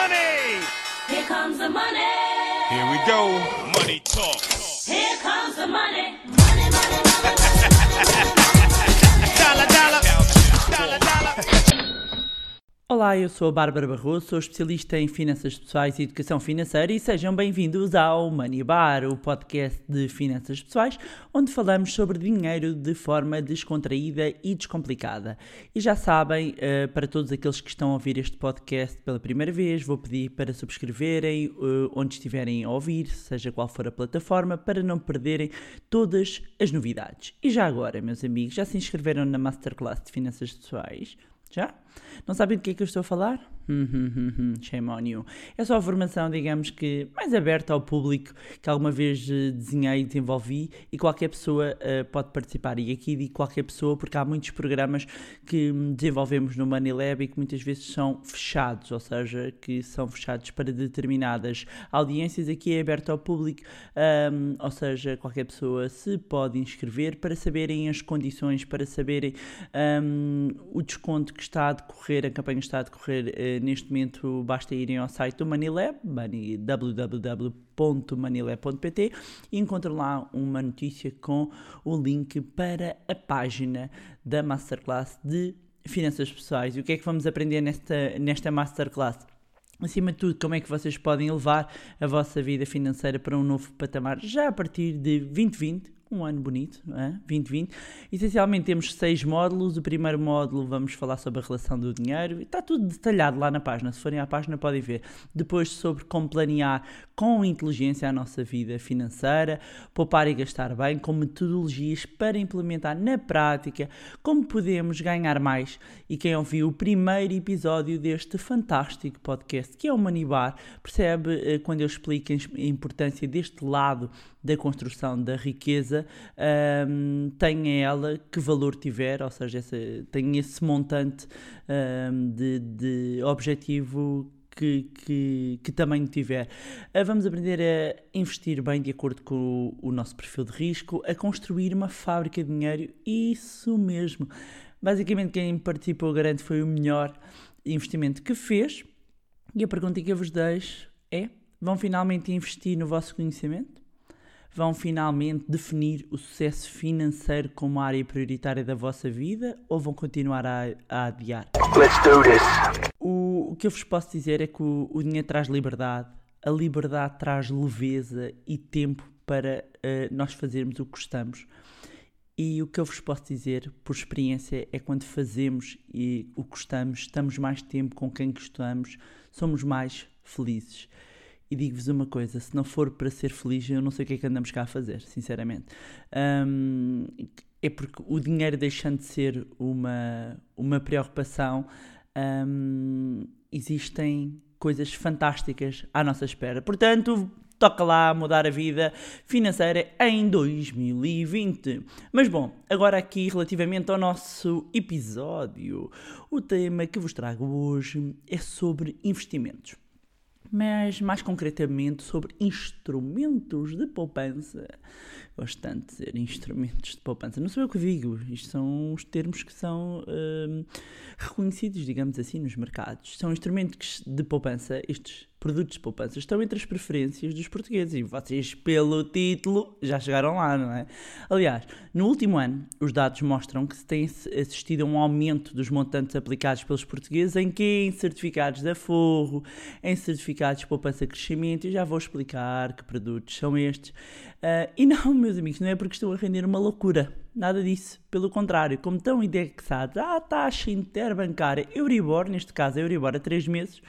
money. Here comes the money. Here we go. Money talk. Here comes the money. Money, money, money. Dollar, dollar. Dollar, dollar. Olá, eu sou a Bárbara Barroso, sou especialista em finanças pessoais e educação financeira e sejam bem-vindos ao Money Bar, o podcast de finanças pessoais, onde falamos sobre dinheiro de forma descontraída e descomplicada. E já sabem, eh, para todos aqueles que estão a ouvir este podcast pela primeira vez, vou pedir para subscreverem eh, onde estiverem a ouvir, seja qual for a plataforma, para não perderem todas as novidades. E já agora, meus amigos, já se inscreveram na Masterclass de Finanças Pessoais? Já? Não sabem do que é que eu estou a falar? Shame on you. É só a formação, digamos que, mais aberta ao público que alguma vez eh, desenhei e desenvolvi e qualquer pessoa eh, pode participar. E aqui digo qualquer pessoa porque há muitos programas que hum, desenvolvemos no Money Lab e que muitas vezes são fechados, ou seja, que são fechados para determinadas audiências. Aqui é aberto ao público, hum, ou seja, qualquer pessoa se pode inscrever para saberem as condições, para saberem hum, o desconto que está decorrer, a campanha está a decorrer eh, neste momento. Basta irem ao site do Manilab, www.manilab.pt e encontram lá uma notícia com o link para a página da Masterclass de Finanças Pessoais. E o que é que vamos aprender nesta, nesta Masterclass? Acima de tudo, como é que vocês podem levar a vossa vida financeira para um novo patamar já a partir de 2020, um ano bonito, não é? 2020. Essencialmente temos seis módulos. O primeiro módulo vamos falar sobre a relação do dinheiro. Está tudo detalhado lá na página. Se forem à página podem ver. Depois sobre como planear com inteligência a nossa vida financeira, poupar e gastar bem, com metodologias para implementar na prática, como podemos ganhar mais. E quem ouviu o primeiro episódio deste fantástico podcast, que é o Money Bar, percebe eh, quando eu explico a importância deste lado da construção da riqueza, ahm, tenha ela que valor tiver, ou seja, essa, tenha esse montante ahm, de, de objetivo que, que, que tamanho tiver. Ah, Vamos aprender a investir bem de acordo com o, o nosso perfil de risco, a construir uma fábrica de dinheiro, isso mesmo. Basicamente, quem participou garante foi o melhor investimento que fez. E a pergunta que eu vos deixo é: vão finalmente investir no vosso conhecimento? Vão finalmente definir o sucesso financeiro como área prioritária da vossa vida ou vão continuar a, a adiar? Let's do this. O, o que eu vos posso dizer é que o, o dinheiro traz liberdade, a liberdade traz leveza e tempo para eh, nós fazermos o que gostamos. E o que eu vos posso dizer, por experiência, é quando fazemos e o que gostamos, estamos mais tempo com quem gostamos, somos mais felizes. E digo-vos uma coisa: se não for para ser feliz, eu não sei o que é que andamos cá a fazer, sinceramente. Hum, é porque o dinheiro deixando de ser uma, uma preocupação, hum, existem coisas fantásticas à nossa espera. Portanto, toca lá mudar a vida financeira em 2020. Mas bom, agora aqui relativamente ao nosso episódio, o tema que vos trago hoje é sobre investimentos mas mais concretamente sobre instrumentos de poupança. Gosto tanto de dizer instrumentos de poupança. Não sou eu que digo, isto são os termos que são hum, reconhecidos, digamos assim, nos mercados. São instrumentos de poupança, estes produtos de poupança estão entre as preferências dos portugueses e vocês, pelo título, já chegaram lá, não é? Aliás, no último ano, os dados mostram que se tem assistido a um aumento dos montantes aplicados pelos portugueses em que em certificados de aforro, em certificados de poupança crescimento, e já vou explicar que produtos são estes. Ah, e não, meus amigos, não é porque estão a render uma loucura. Nada disso. Pelo contrário, como estão indexados à taxa interbancária Euribor, neste caso a Euribor a 3 meses,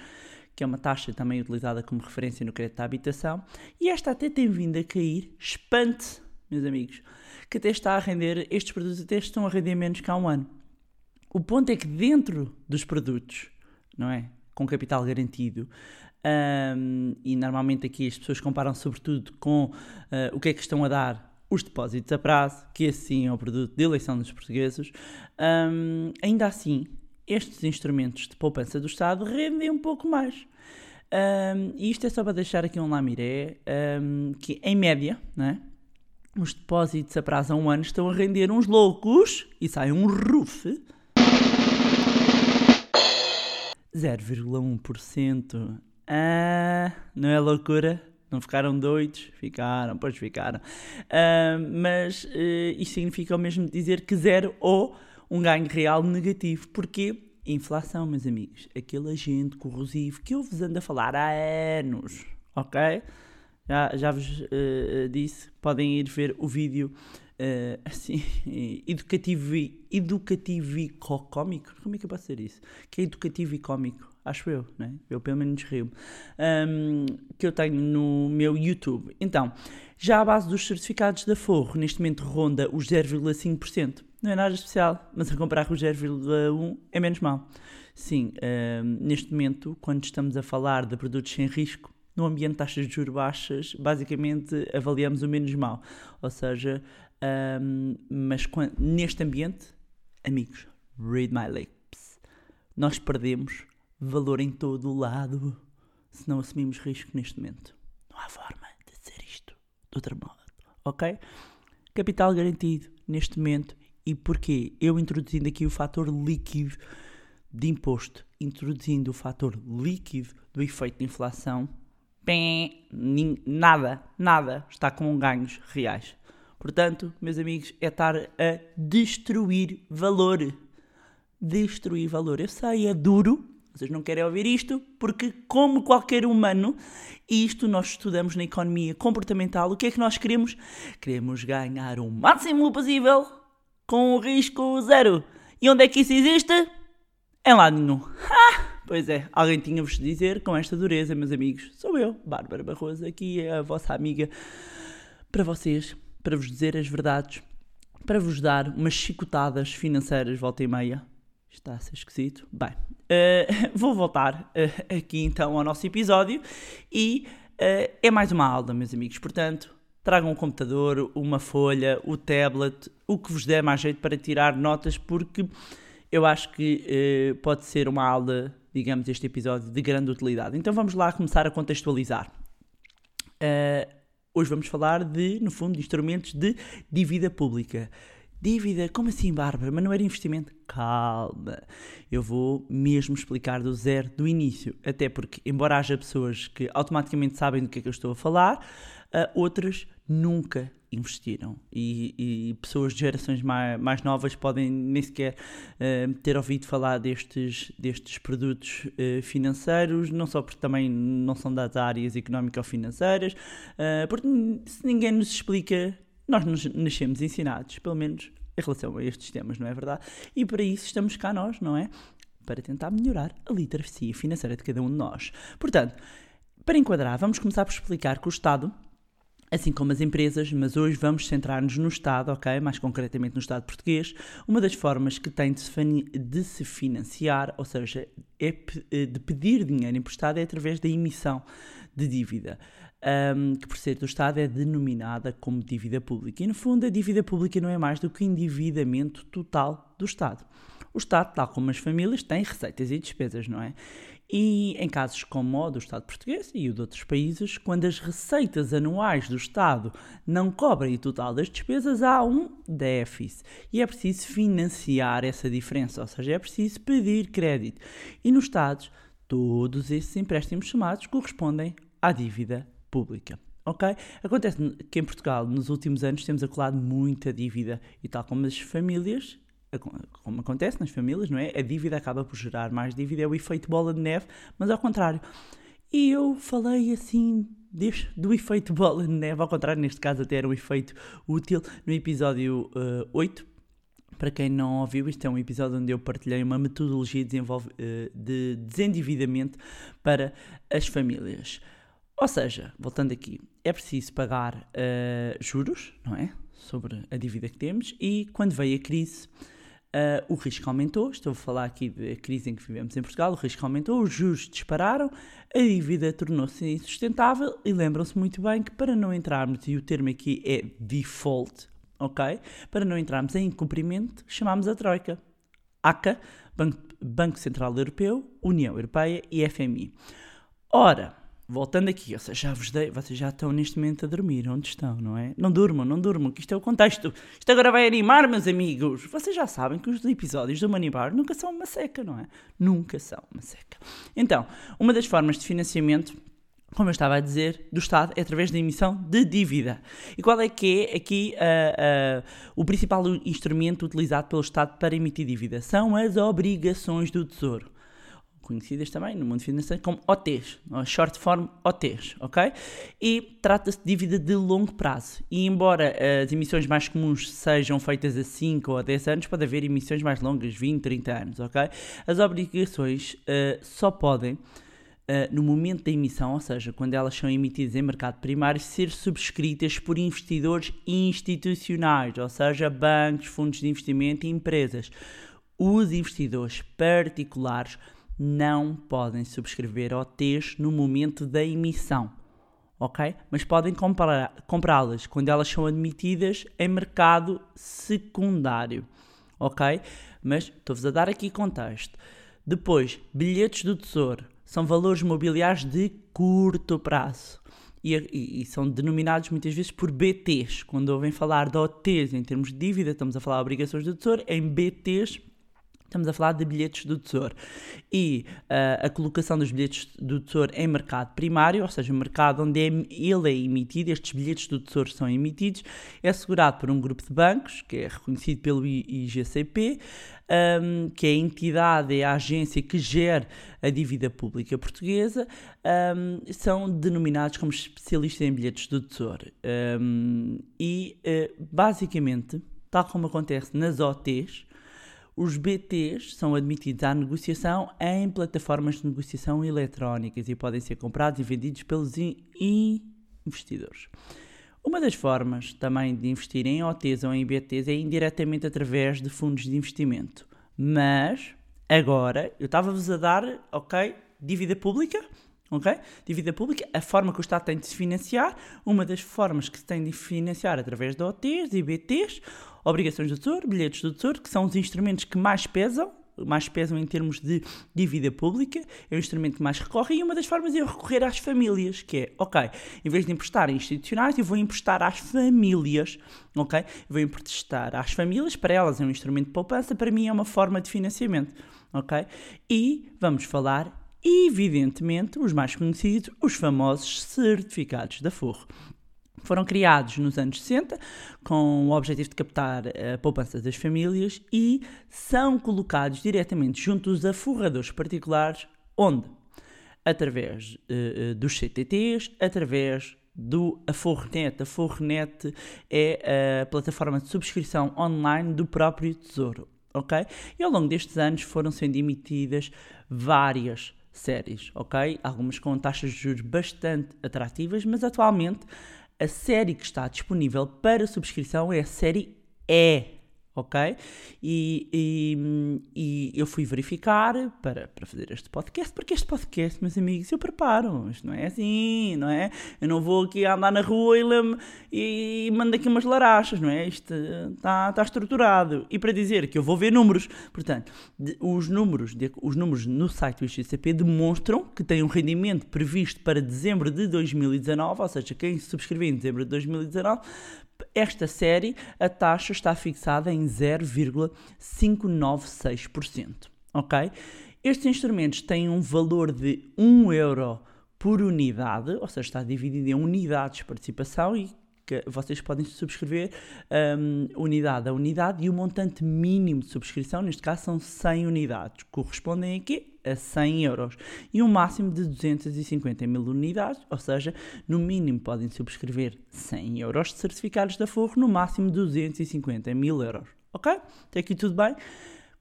que é uma taxa também utilizada como referência no crédito à habitação, e esta até tem vindo a cair, espante, meus amigos, que até está a render, estes produtos até estão a render menos que há um ano. O ponto é que dentro dos produtos, não é? Com capital garantido, hum, e normalmente aqui as pessoas comparam sobretudo com ah, o que é que estão a dar os depósitos a prazo, que esse sim é o produto de eleição dos portugueses, hum, ainda assim, estes instrumentos de poupança do Estado rendem um pouco mais. Um, e isto é só para deixar aqui um lamiré, um, que em média, né, os depósitos a prazo a um ano estão a render uns loucos, e sai um roof, 0,1% Ah, não é loucura? Não ficaram doidos? Ficaram, pois ficaram. Mas eh, isto significa o mesmo dizer que zero ou um ganho real negativo. Porquê? Inflação, meus amigos. Aquele agente corrosivo que eu vos ando a falar há anos, ok? Já, já vos eh, disse, podem ir ver o vídeo eh, assim, educativo, e- educativo e có- cómico. Como é que eu posso dizer isso? Que é educativo e cómico, acho eu, né? Eu pelo menos rio que eu tenho no meu YouTube. Então, já a base dos certificados da Forro, neste momento ronda os 0,5%. Não é nada especial, mas a comparar com os 0,1% é menos mal. Sim, hum, neste momento, quando estamos a falar de produtos sem risco, no ambiente de taxas de juros baixas, basicamente avaliamos o menos mal. Ou seja, hum, mas quan- neste ambiente, amigos, read my lips. Nós perdemos valor em todo o lado se não assumimos risco neste momento. Não há forma de dizer isto de outro modo, ok? Capital garantido neste momento. E porquê? Eu introduzindo aqui o fator líquido de imposto, introduzindo o fator líquido do efeito de inflação, nin- nada, nada está com ganhos reais. Portanto, meus amigos, é estar a destruir valor. Destruir valor. Eu sei, é duro, vocês não querem ouvir isto, porque, como qualquer humano, isto nós estudamos na economia comportamental, o que é que nós queremos? Queremos ganhar o máximo possível com o risco zero. E onde é que isso existe? Em lado nenhum. Ah, pois é, alguém tinha-vos de dizer com esta dureza, meus amigos. Sou eu, Bárbara Barroso, aqui é a vossa amiga para vocês, para vos dizer as verdades, para vos dar umas chicotadas financeiras volta e meia. Está a ser esquisito. Bem, eh, vou voltar eh, aqui então ao nosso episódio e eh, é mais uma aula, meus amigos. Portanto, tragam um computador, uma folha, o tablet, o que vos der mais jeito para tirar notas, porque eu acho que pode ser uma aula, digamos, este episódio de grande utilidade. Então vamos lá começar a contextualizar. Uh, hoje vamos falar de, no fundo, de instrumentos de dívida pública. Dívida, como assim, Bárbara? Mas não era investimento? Calma. Eu vou mesmo explicar do zero, do início. Até porque, embora haja pessoas que automaticamente sabem do que é que eu estou a falar, uh, outras nunca investiram. E, e pessoas de gerações mais, mais novas podem nem sequer uh, ter ouvido falar destes, destes produtos uh, financeiros, não só porque também não são das áreas económico-financeiras, uh, porque se ninguém nos explica, nós nos nascemos ensinados, pelo menos em relação a estes temas, não é verdade? E para isso estamos cá nós, não é? Para tentar melhorar a literacia financeira de cada um de nós. Portanto, para enquadrar, vamos começar por explicar que o Estado assim como as empresas, mas hoje vamos centrar-nos no Estado, ok? Mais concretamente no Estado português. Uma das formas que tem de se, financiar, ou seja, é de pedir dinheiro emprestado, é através da emissão de dívida. Um, que por ser do Estado é denominada como dívida pública. E no fundo, a dívida pública não é mais do que o endividamento total do Estado. O Estado, tal como as famílias, tem receitas e despesas, não é? E em casos como o do Estado português e o de outros países, quando as receitas anuais do Estado não cobrem o total das despesas, há um déficit. E é preciso financiar essa diferença, ou seja, é preciso pedir crédito. E nos Estados, todos esses empréstimos chamados correspondem à dívida pública. Ok? Acontece que em Portugal, nos últimos anos, temos acumulado muita dívida e, tal como as famílias, como acontece nas famílias, não é? A dívida acaba por gerar mais dívida, é o efeito bola de neve, mas ao contrário. E eu falei assim do efeito bola de neve, ao contrário, neste caso até era um efeito útil, no episódio uh, 8. Para quem não ouviu, isto é um episódio onde eu partilhei uma metodologia de, uh, de desendividamento para as famílias. Ou seja, voltando aqui, é preciso pagar uh, juros, não é? Sobre a dívida que temos, e quando veio a crise, Uh, o risco aumentou, estou a falar aqui da crise em que vivemos em Portugal, o risco aumentou, os juros dispararam, a dívida tornou-se insustentável e lembram-se muito bem que para não entrarmos, e o termo aqui é default, ok? Para não entrarmos em incumprimento, chamamos a Troika. ACA, Banco, Banco Central Europeu, União Europeia e FMI. Ora, voltando aqui, ou seja, já vos dei, vocês já estão neste momento a dormir, onde estão, não é? Não durmam, não durmam, que isto é o contexto. Isto agora vai animar, meus amigos. Vocês já sabem que os episódios do Money Bar nunca são uma seca, não é? Nunca são uma seca. Então, uma das formas de financiamento como eu estava a dizer, do Estado é através da emissão de dívida. E qual é que é aqui uh, uh, o principal instrumento utilizado pelo Estado para emitir dívida? São as obrigações do Tesouro conhecidas também no mundo financeiro como OTs, short form OTs, ok? E trata-se de dívida de longo prazo. E embora as emissões mais comuns sejam feitas a 5 ou a 10 anos, pode haver emissões mais longas, 20, 30 anos, ok? As obrigações uh, só podem Uh, no momento da emissão, ou seja, quando elas são emitidas em mercado primário, ser subscritas por investidores institucionais, ou seja, bancos, fundos de investimento e empresas. Os investidores particulares não podem subscrever OTs no momento da emissão, ok? Mas podem comprá-las quando elas são admitidas em mercado secundário, ok? Mas estou-vos a dar aqui contexto. Depois, bilhetes do Tesouro são valores mobiliários de curto prazo. E, e, e, são denominados muitas vezes por BTs. Quando ouvem falar de OTs em termos de dívida, estamos a falar de obrigações do Tesouro, em BTs Estamos a falar de bilhetes do Tesouro. E uh, a colocação dos bilhetes do Tesouro em mercado primário, ou seja, o mercado onde é, ele é emitido, estes bilhetes do Tesouro são emitidos, é assegurado por um grupo de bancos, que é reconhecido pelo IGCP, um, que é a entidade, é a agência que gera a dívida pública portuguesa, um, são denominados como especialistas em bilhetes do Tesouro. Um, e, uh, basicamente, tal como acontece nas OTs, os BTs são admitidos à negociação em plataformas de negociação eletrónicas e podem ser comprados e vendidos pelos investidores. Uma das formas também de investir em OTs ou em BTs é indiretamente através de fundos de investimento. Mas, agora, eu estava-vos a dar, ok, dívida pública, ok? Dívida pública, a forma que o Estado tem de se financiar, uma das formas que se tem de financiar através de OTs e BTs, obrigações do Tesouro, bilhetes do Tesouro, que são os instrumentos que mais pesam, mais pesam em termos de dívida pública, é o instrumento que mais recorre, e uma das formas é recorrer às famílias, que é, ok, em vez de emprestar a institucionais, eu vou emprestar às famílias, ok? Eu vou emprestar às famílias, para elas é um instrumento de poupança, para mim é uma forma de financiamento, ok? E vamos falar, evidentemente, os mais conhecidos, os famosos certificados da Forro foram criados nos anos 60 com o objetivo de captar a poupança das famílias e são colocados diretamente junto dos aforradores particulares, onde? Através uh, dos CTTs, através do Aforrenet. A Aforrenet é a plataforma de subscrição online do próprio Tesouro, ok? E ao longo destes anos foram sendo emitidas várias séries, ok? Algumas com taxas de juros bastante atrativas, mas atualmente a série que está disponível para subscrição é a série E ok? E, e, e, eu fui verificar para, para fazer este podcast, porque este podcast, meus amigos, eu preparo. Isto não é assim, não é? Eu não vou aqui andar na rua e, lem, e mando aqui umas larachas, não é? Isto está, está estruturado. E para dizer que eu vou ver números, portanto, de, os, números, de, os números no site do ICCP demonstram que tem um rendimento previsto para dezembro de 2019, ou seja, quem subscreveu em dezembro de 2019 esta série, a taxa está fixada em 0,596%. Ok? Estes instrumentos têm um valor de 1 euro por unidade, ou seja, está dividido em unidades de participação e vocês podem subscrever um, unidade a unidade e o montante mínimo de subscrição, neste caso são 100 unidades, correspondem aqui a 100 euros e um máximo de 250 mil unidades, ou seja, no mínimo podem subscrever 100 euros de certificados da Forro, no máximo 250 mil euros. Ok? Até aqui tudo bem?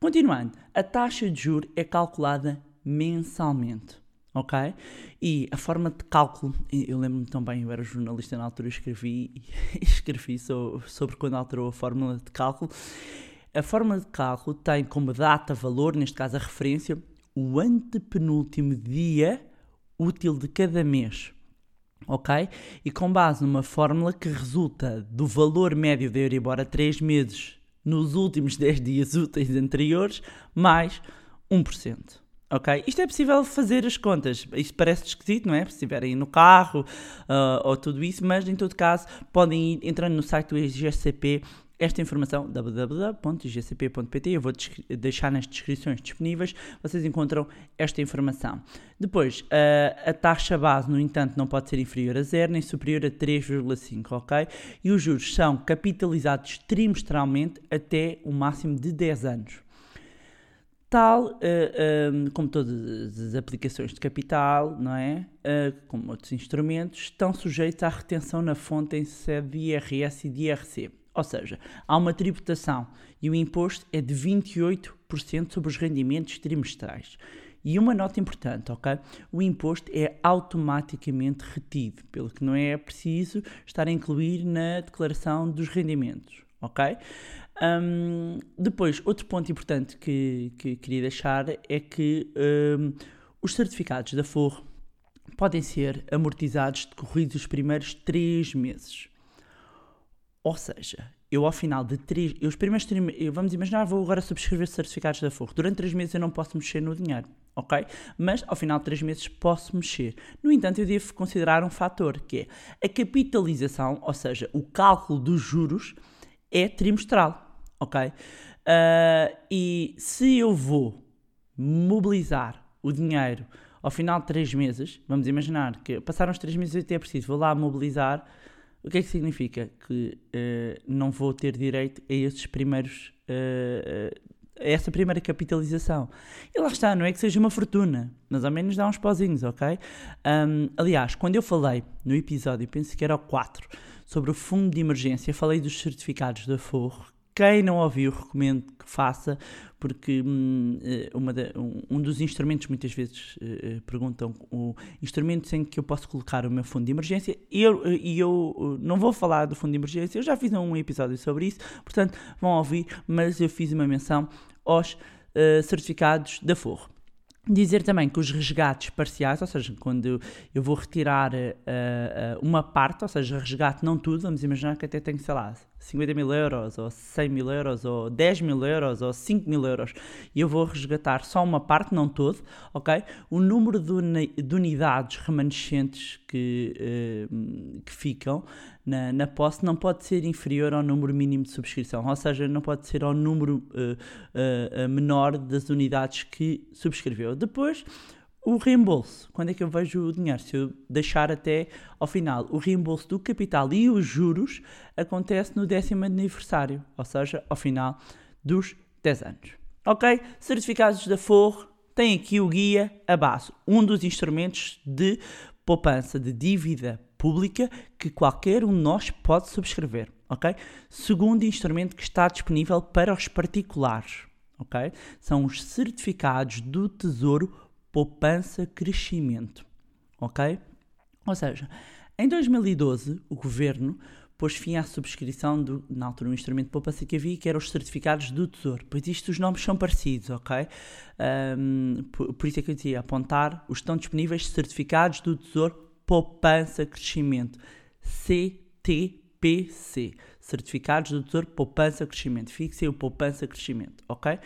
Continuando, a taxa de juro é calculada mensalmente ok? E a forma de cálculo, eu lembro-me também, eu era jornalista na altura, escrevi, escrevi sobre, quando alterou a fórmula de cálculo. A fórmula de cálculo tem como data valor, neste caso a referência, o antepenúltimo dia útil de cada mês. Ok? E com base numa fórmula que resulta do valor médio da Euribor a 3 meses nos últimos 10 dias úteis anteriores, mais 1%. Ok? Isto é possível fazer as contas. Isto parece esquisito, não é? Se estiverem no carro uh, ou tudo isso, mas em todo caso podem ir entrando no site do IGCP esta informação www.igcp.pt eu vou deixar nas descrições disponíveis, vocês encontram esta informação. Depois, a, a taxa base, no entanto, não pode ser inferior a zero nem superior a 3,5, ok? E os juros são capitalizados trimestralmente até o máximo de 10 anos. Tal, uh, uh, como todas as aplicações de capital, não é? Uh, como outros instrumentos, estão sujeitos à retenção na fonte em sede de IRS e de IRC. Ou seja, há uma tributação e o imposto é de 28% sobre os rendimentos trimestrais. E uma nota importante, ok? O imposto é automaticamente retido, pelo que não é preciso estar a incluir na declaração dos rendimentos, ok? Um, depois, outro ponto importante que, que queria deixar é que um, os certificados da FOR podem ser amortizados decorridos os primeiros 3 meses. Ou seja, eu ao final de três. Eu, os primeiros vamos imaginar, vou agora subscrever certificados da Forro. Durante três meses eu não posso mexer no dinheiro, ok? Mas ao final de três meses posso mexer. No entanto, eu devo considerar um fator que é a capitalização, ou seja, o cálculo dos juros é trimestral, ok? Uh, e se eu vou mobilizar o dinheiro ao final de três meses, vamos imaginar que passaram os três meses e até é preciso, vou lá mobilizar o que é que significa? Que uh, não vou ter direito a esses primeiros. Uh, a essa primeira capitalização. E lá está, não é que seja uma fortuna, mas ao menos dá uns pozinhos, ok? Um, aliás, quando eu falei no episódio, penso que era o 4, sobre o fundo de emergência, falei dos certificados da Forro, quem não ouviu, recomendo que faça, porque hum, eh, de, um, dos instrumentos, muitas vezes uh, perguntam, o instrumentos em que eu posso colocar o meu fundo de emergência, e eu, eu não vou falar do fundo de emergência, eu já fiz um episódio sobre isso, portanto vão ouvir, mas eu fiz uma menção aos uh, certificados da Forro. Dizer também que os resgates parciais, ou seja, quando eu vou retirar uh, uh, uma parte, ou seja, resgate não tudo, vamos imaginar que até tenho, sei lá, 50 mil euros, ou 100 mil euros, ou 10 mil euros, ou 5 mil euros, e eu vou resgatar só uma parte, não todo, ok? O número de, de unidades remanescentes que, uh, que ficam na, na posse não pode ser inferior ao número mínimo de subscrição, ou seja, não pode ser ao número uh, uh, menor das unidades que subscreveu. Depois, o reembolso, quando é que eu vejo o dinheiro? Se eu deixar até ao final, o reembolso do capital e os juros acontece no décimo aniversário, ou seja, ao final dos 10 anos. Ok? Certificados da Forro, tem aqui o guia abaixo, um dos instrumentos de poupança de dívida pública que qualquer um de nós pode subscrever, ok? Segundo instrumento que está disponível para os particulares, ok? São os certificados do Tesouro poupança crescimento, ok? Ou seja, em 2012 o governo pôs fim à subscrição do, na altura, um instrumento de poupança que havia, que eram os certificados do Tesouro. Pois isto, os nomes são parecidos, ok? Um, por, por, isso é que eu dizia, apontar, os estão disponíveis certificados do Tesouro Poupança Crescimento, CTPC, certificados do Tesouro Poupança Crescimento. Fixe o Poupança Crescimento, ok?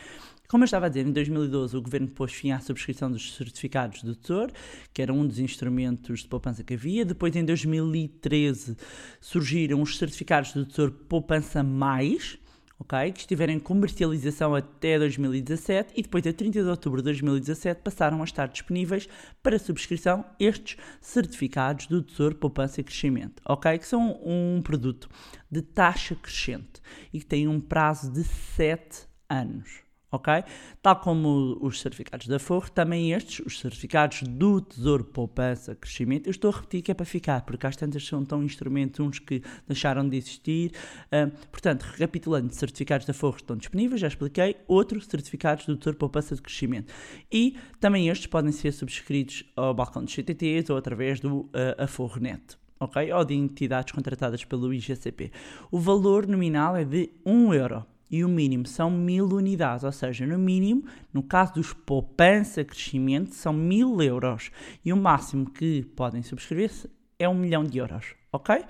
Como eu estava a dizer, em 2012 o governo pôs fim à subscrição dos certificados do Tesouro, que era um dos instrumentos de poupança que havia. Depois, em 2013, surgiram os certificados do Tesouro Poupança Mais, okay, que estiveram em comercialização até 2017 e depois, a 30 de outubro de 2017, passaram a estar disponíveis para subscrição estes certificados do Tesouro Poupança e Crescimento, ok? Que são um produto de taxa crescente e que tem um prazo de 7 anos ok? Tal como os certificados da Forro, também estes, os certificados do Tesouro Poupança Crescimento, eu estou a repetir que é para ficar, porque às tantas são tão instrumentos uns que deixaram de existir. Uh, portanto, recapitulando, certificados da Forro estão disponíveis, já expliquei, outros certificados do Tesouro Poupança de Crescimento. E também estes podem ser subscritos ao balcão dos CTTs ou através do uh, Aforronet. ok? Ou de entidades contratadas pelo IGCP. O valor nominal é de 1 euro e o mínimo são mil unidades, ou seja, no mínimo, no caso dos poupança crescimento, são mil euros e o máximo que podem subscrever-se é um milhão de euros, ok?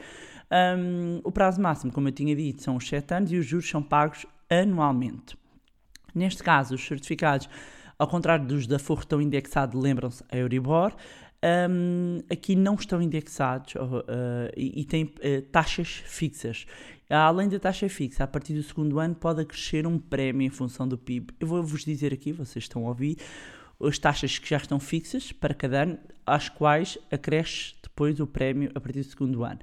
Um, o prazo máximo, como eu tinha dito, são os 7 anos e os juros são pagos anualmente. Neste caso, os certificados ao contrário dos da Forro estão indexados, lembram-se, a Euribor, um, aqui não estão indexados uh, e, e têm uh, taxas fixas. Além da taxa fixa, a partir do segundo ano pode acrescer um prémio em função do PIB. Eu vou-vos dizer aqui, vocês estão a ouvir, as taxas que já estão fixas para cada ano, às quais acresce depois o prémio a partir do segundo ano.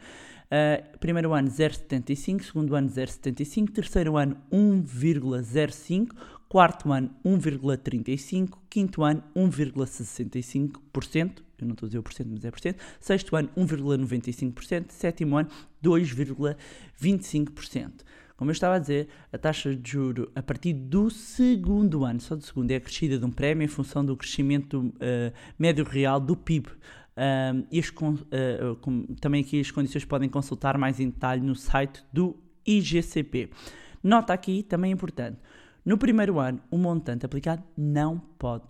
Uh, primeiro ano 0,75, segundo ano 0,75, terceiro ano 1,05, quarto ano 1,35, quinto ano 1,65%, eu não estou a dizer o porcento, mas é porcento, sexto ano 1,95%, sétimo ano 2,25%. Como eu estava a dizer, a taxa de juro a partir do segundo ano, só do segundo, é acrescida de um prémio em função do crescimento uh, médio real do PIB. E as, uh, com, também aqui as condições podem consultar mais em detalhe no site do IGCP. Nota aqui, também importante, no primeiro ano o montante aplicado não pode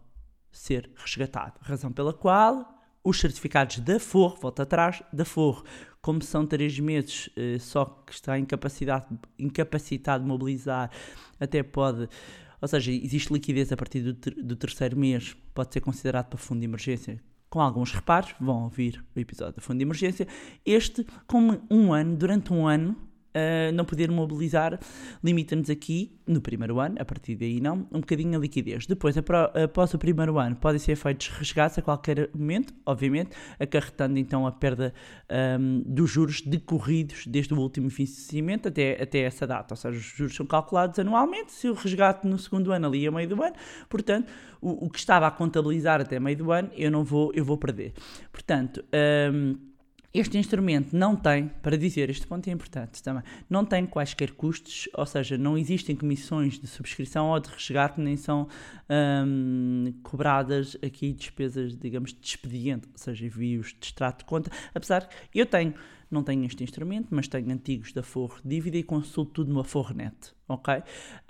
ser resgatado, razão pela qual os certificados da FOR, volta atrás, da FOR, como são três meses, uh, só que está incapacidade, incapacitado de mobilizar, até pode, ou seja, existe liquidez a partir do, ter, do terceiro mês, pode ser considerado para fundo de emergência, com alguns reparos, vão ouvir o episódio do Fundo de Emergência. Este, como um ano, durante um ano, uh, não poder mobilizar, limita-nos aqui, no primeiro ano, a partir daí não, um bocadinho a liquidez. Depois, após o primeiro ano, podem ser feitos resgates a qualquer momento, obviamente, acarretando então a perda um, dos juros decorridos desde o último vencimento até, até essa data. Ou seja, os juros são calculados anualmente, se o resgate no segundo ano ali a meio do ano, portanto, o, o que estava a contabilizar até meio do ano, eu não vou, eu vou perder. Portanto, um, este instrumento não tem, para dizer, este ponto é importante também, não tem quaisquer custos, ou seja, não existem comissões de subscrição ou de resgate, nem são hum, cobradas aqui despesas, digamos, de expediente, ou seja, envios de extrato de conta, apesar que eu tenho, não tenho este instrumento, mas tenho antigos da Forro Dívida e consulto tudo no Fornet, ok?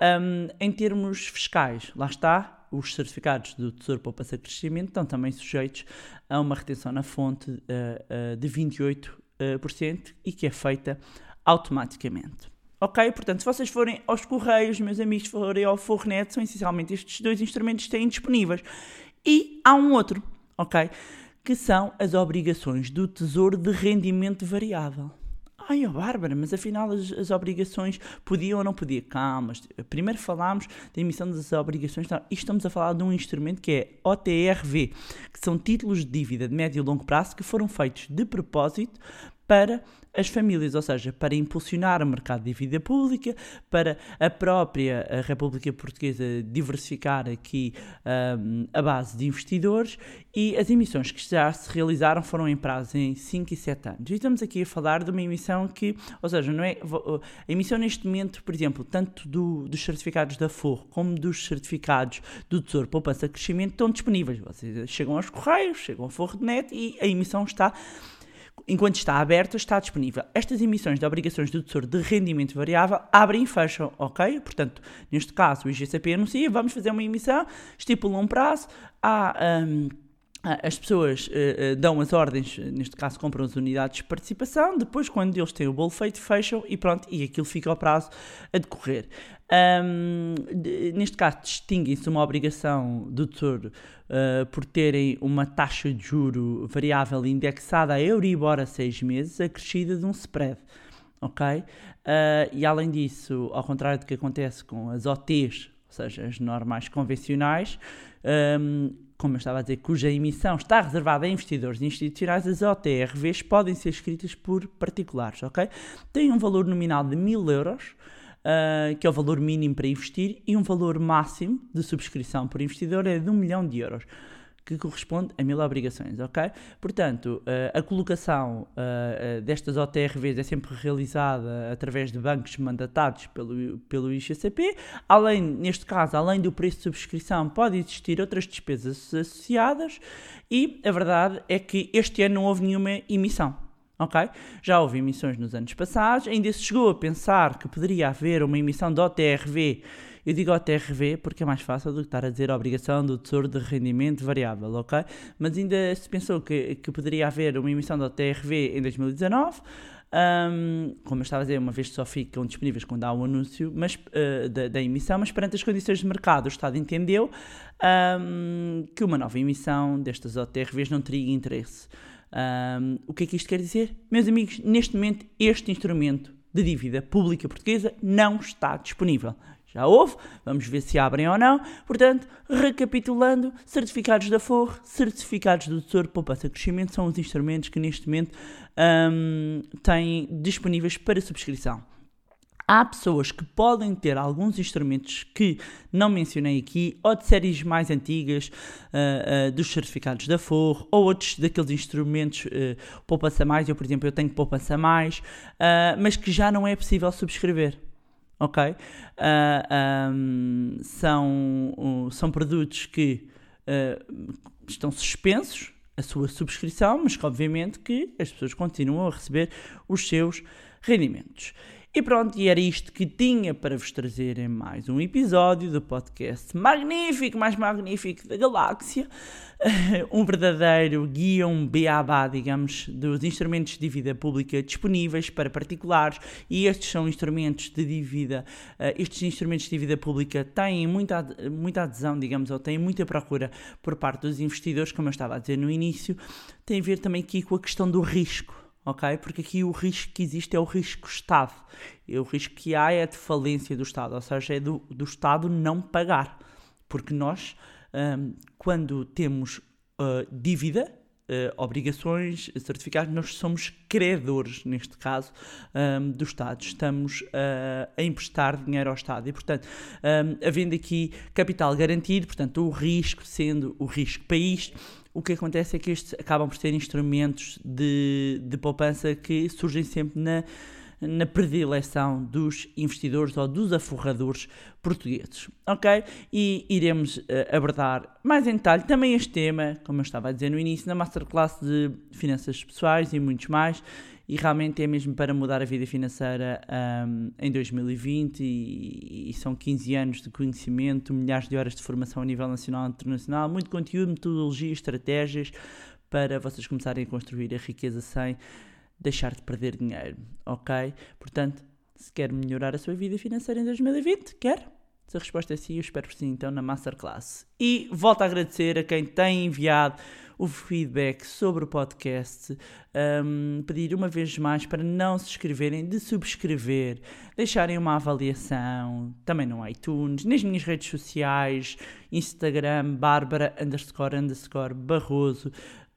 Um, em termos fiscais, lá está, os certificados do Tesouro Poupança Crescimento estão também sujeitos a uma retenção na fonte uh, uh, de 28% uh, e que é feita automaticamente. Ok? Portanto, se vocês forem aos Correios, meus amigos, forem ao Fornet, são essencialmente estes dois instrumentos que têm disponíveis. E há um outro, ok? Que são as obrigações do Tesouro de rendimento variável. Ai, oh, Bárbara, mas afinal as, as, obrigações podiam ou não podiam? Calma, primeiro falámos da emissão das obrigações e estamos a falar de um instrumento que é OTRV, que são títulos de dívida de médio e longo prazo que foram feitos de propósito para as famílias, ou seja, para impulsionar o mercado de dívida pública, para a própria República Portuguesa diversificar aqui um, a base de investidores e as emissões que já se realizaram foram em prazo em 5 e 7 anos. E estamos aqui a falar de uma emissão que, ou seja, não é, a emissão neste momento, por exemplo, tanto do, dos certificados da FOR como dos certificados do Tesouro Poupança Crescimento estão disponíveis. Vocês chegam aos Correios, chegam ao Forro de Net e a emissão está enquanto está aberta, está disponível. Estas emissões de obrigações do Tesouro de rendimento variável abrem e fecham, ok? Portanto, neste caso, o IGCP anuncia, vamos fazer uma emissão, estipula um prazo, há... Um, as pessoas uh, dão as ordens, neste caso compram as unidades de participação, depois quando eles têm o bolo feito, fecham e pronto, e aquilo fica ao prazo a decorrer. Um, neste caso, distingue-se uma obrigação do Tesouro uh, por terem uma taxa de juro variável indexada a Euribor a seis meses, acrescida de um spread. Ok? e além disso, ao contrário do que acontece com as OTs, ou seja, as normais convencionais, um, como eu estava a dizer, cuja emissão está reservada a investidores institucionais, as OTRVs podem ser escritas por particulares, ok? Tem um valor nominal de 1000 euros, uh, que é o valor mínimo para investir, e um valor máximo de subscrição por investidor é de 1 milhão de euros que corresponde a mil obrigações, ok? Portanto, uh, a colocação uh, destas OTRVs é sempre realizada através de bancos mandatados pelo, pelo IGCP. Além, neste caso, além do preço de subscrição, pode existir outras despesas associadas e a verdade é que este ano não houve nenhuma emissão. Ok? Já houve emissões nos anos passados, ainda se chegou a pensar que poderia haver uma emissão de OTRV eu digo OTRV porque é mais fácil do que estar a dizer a obrigação do tesouro de rendimento variável, ok? Mas ainda se pensou que, que poderia haver uma emissão da OTRV em 2019. Ahm, como eu estava a dizer, uma vez só ficam disponíveis quando há o anúncio mas, ah, da, da emissão, mas perante as condições de mercado, o Estado entendeu ahm, que uma nova emissão destas OTRVs não teria interesse. Ahm, o que é que isto quer dizer? Meus amigos, neste momento, este instrumento de dívida pública portuguesa não está disponível. Já houve, vamos ver se abrem ou não. Portanto, recapitulando, certificados da Forre, certificados do Tesouro Poupança Crescimento são os instrumentos que neste momento ahm, têm disponíveis para subscrição. Há pessoas que podem ter alguns instrumentos que não mencionei aqui, ou de séries mais antigas, ah, ah, dos certificados da Forro, ou outros daqueles instrumentos uh, poupança mais. Eu, por exemplo, eu tenho poupança mais, ah, mas que já não é possível subscrever. Ok? Ah, ahm, são, um, são produtos que estão suspensos a sua subscrição, mas que obviamente que as pessoas continuam a receber os seus rendimentos. E pronto, e era isto que tinha para vos trazer em mais um episódio do podcast magnífico, mais magnífico da galáxia. Um verdadeiro guia, um beabá, digamos, dos instrumentos de dívida pública disponíveis para particulares. E estes são instrumentos de dívida, eh, estes instrumentos de dívida pública têm muita, muita adesão, digamos, ou têm muita procura por parte dos investidores, como eu estava a dizer no início. Tem a ver também aqui com a questão do risco ok? Porque aqui o risco que existe é o risco Estado. E o risco que há é de falência do Estado, ou seja, é do, do Estado não pagar. Porque nós, hum, quando temos ah, dívida, ah, obrigações, certificados, nós somos credores, neste caso, hum, do Estado. Estamos ah, a emprestar dinheiro ao Estado. E, portanto, hum, havendo aqui capital garantido, portanto, o risco sendo o risco país, o que acontece é que estes acabam por ser instrumentos de, de poupança que surgem sempre na, na predileção dos investidores ou dos aforradores portugueses, ok? E iremos eh, abordar mais em detalhe também este tema, como eu estava a dizer no início, na Masterclass de Finanças Pessoais e muitos mais, e realmente é mesmo para mudar a vida financeira ahm, em 2020 e, e são 15 anos de conhecimento, milhares de horas de formação a nível nacional e internacional, muito conteúdo, metodologia, estratégias para vocês começarem a construir a riqueza sem deixar de perder dinheiro, ok? Portanto, se quer melhorar a sua vida financeira em 2020, quer? Se a resposta é sim, eu espero por sim, então, na Masterclass. E volto a agradecer a quem tem enviado o feedback sobre o podcast. Um, pedir uma vez mais para não se inscreverem, de subscrever, deixarem uma avaliação, também no iTunes, nas minhas redes sociais, Instagram, Bárbara underscore underscore Barroso,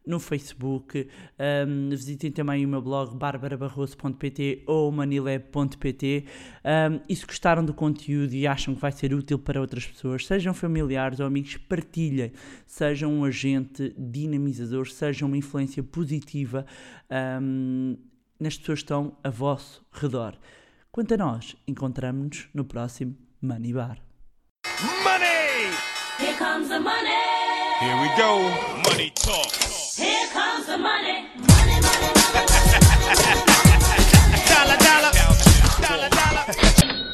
no Facebook. Um, visitem também o meu blog barbarabarroso.pt ou manilab.pt. Um, e se gostaram do conteúdo e acham que vai ser útil para outras pessoas, sejam familiares ou amigos, partilhem. Sejam um agente dinamizador, sejam uma influência positiva um, nas pessoas que estão a vosso redor. Quanto a nós, encontramos-nos no próximo Money Bar. Money! Here comes the money. Here we go. Money talk. Here comes the money. Money, money, money, money. Dollar, dollar. Dollar, dollar.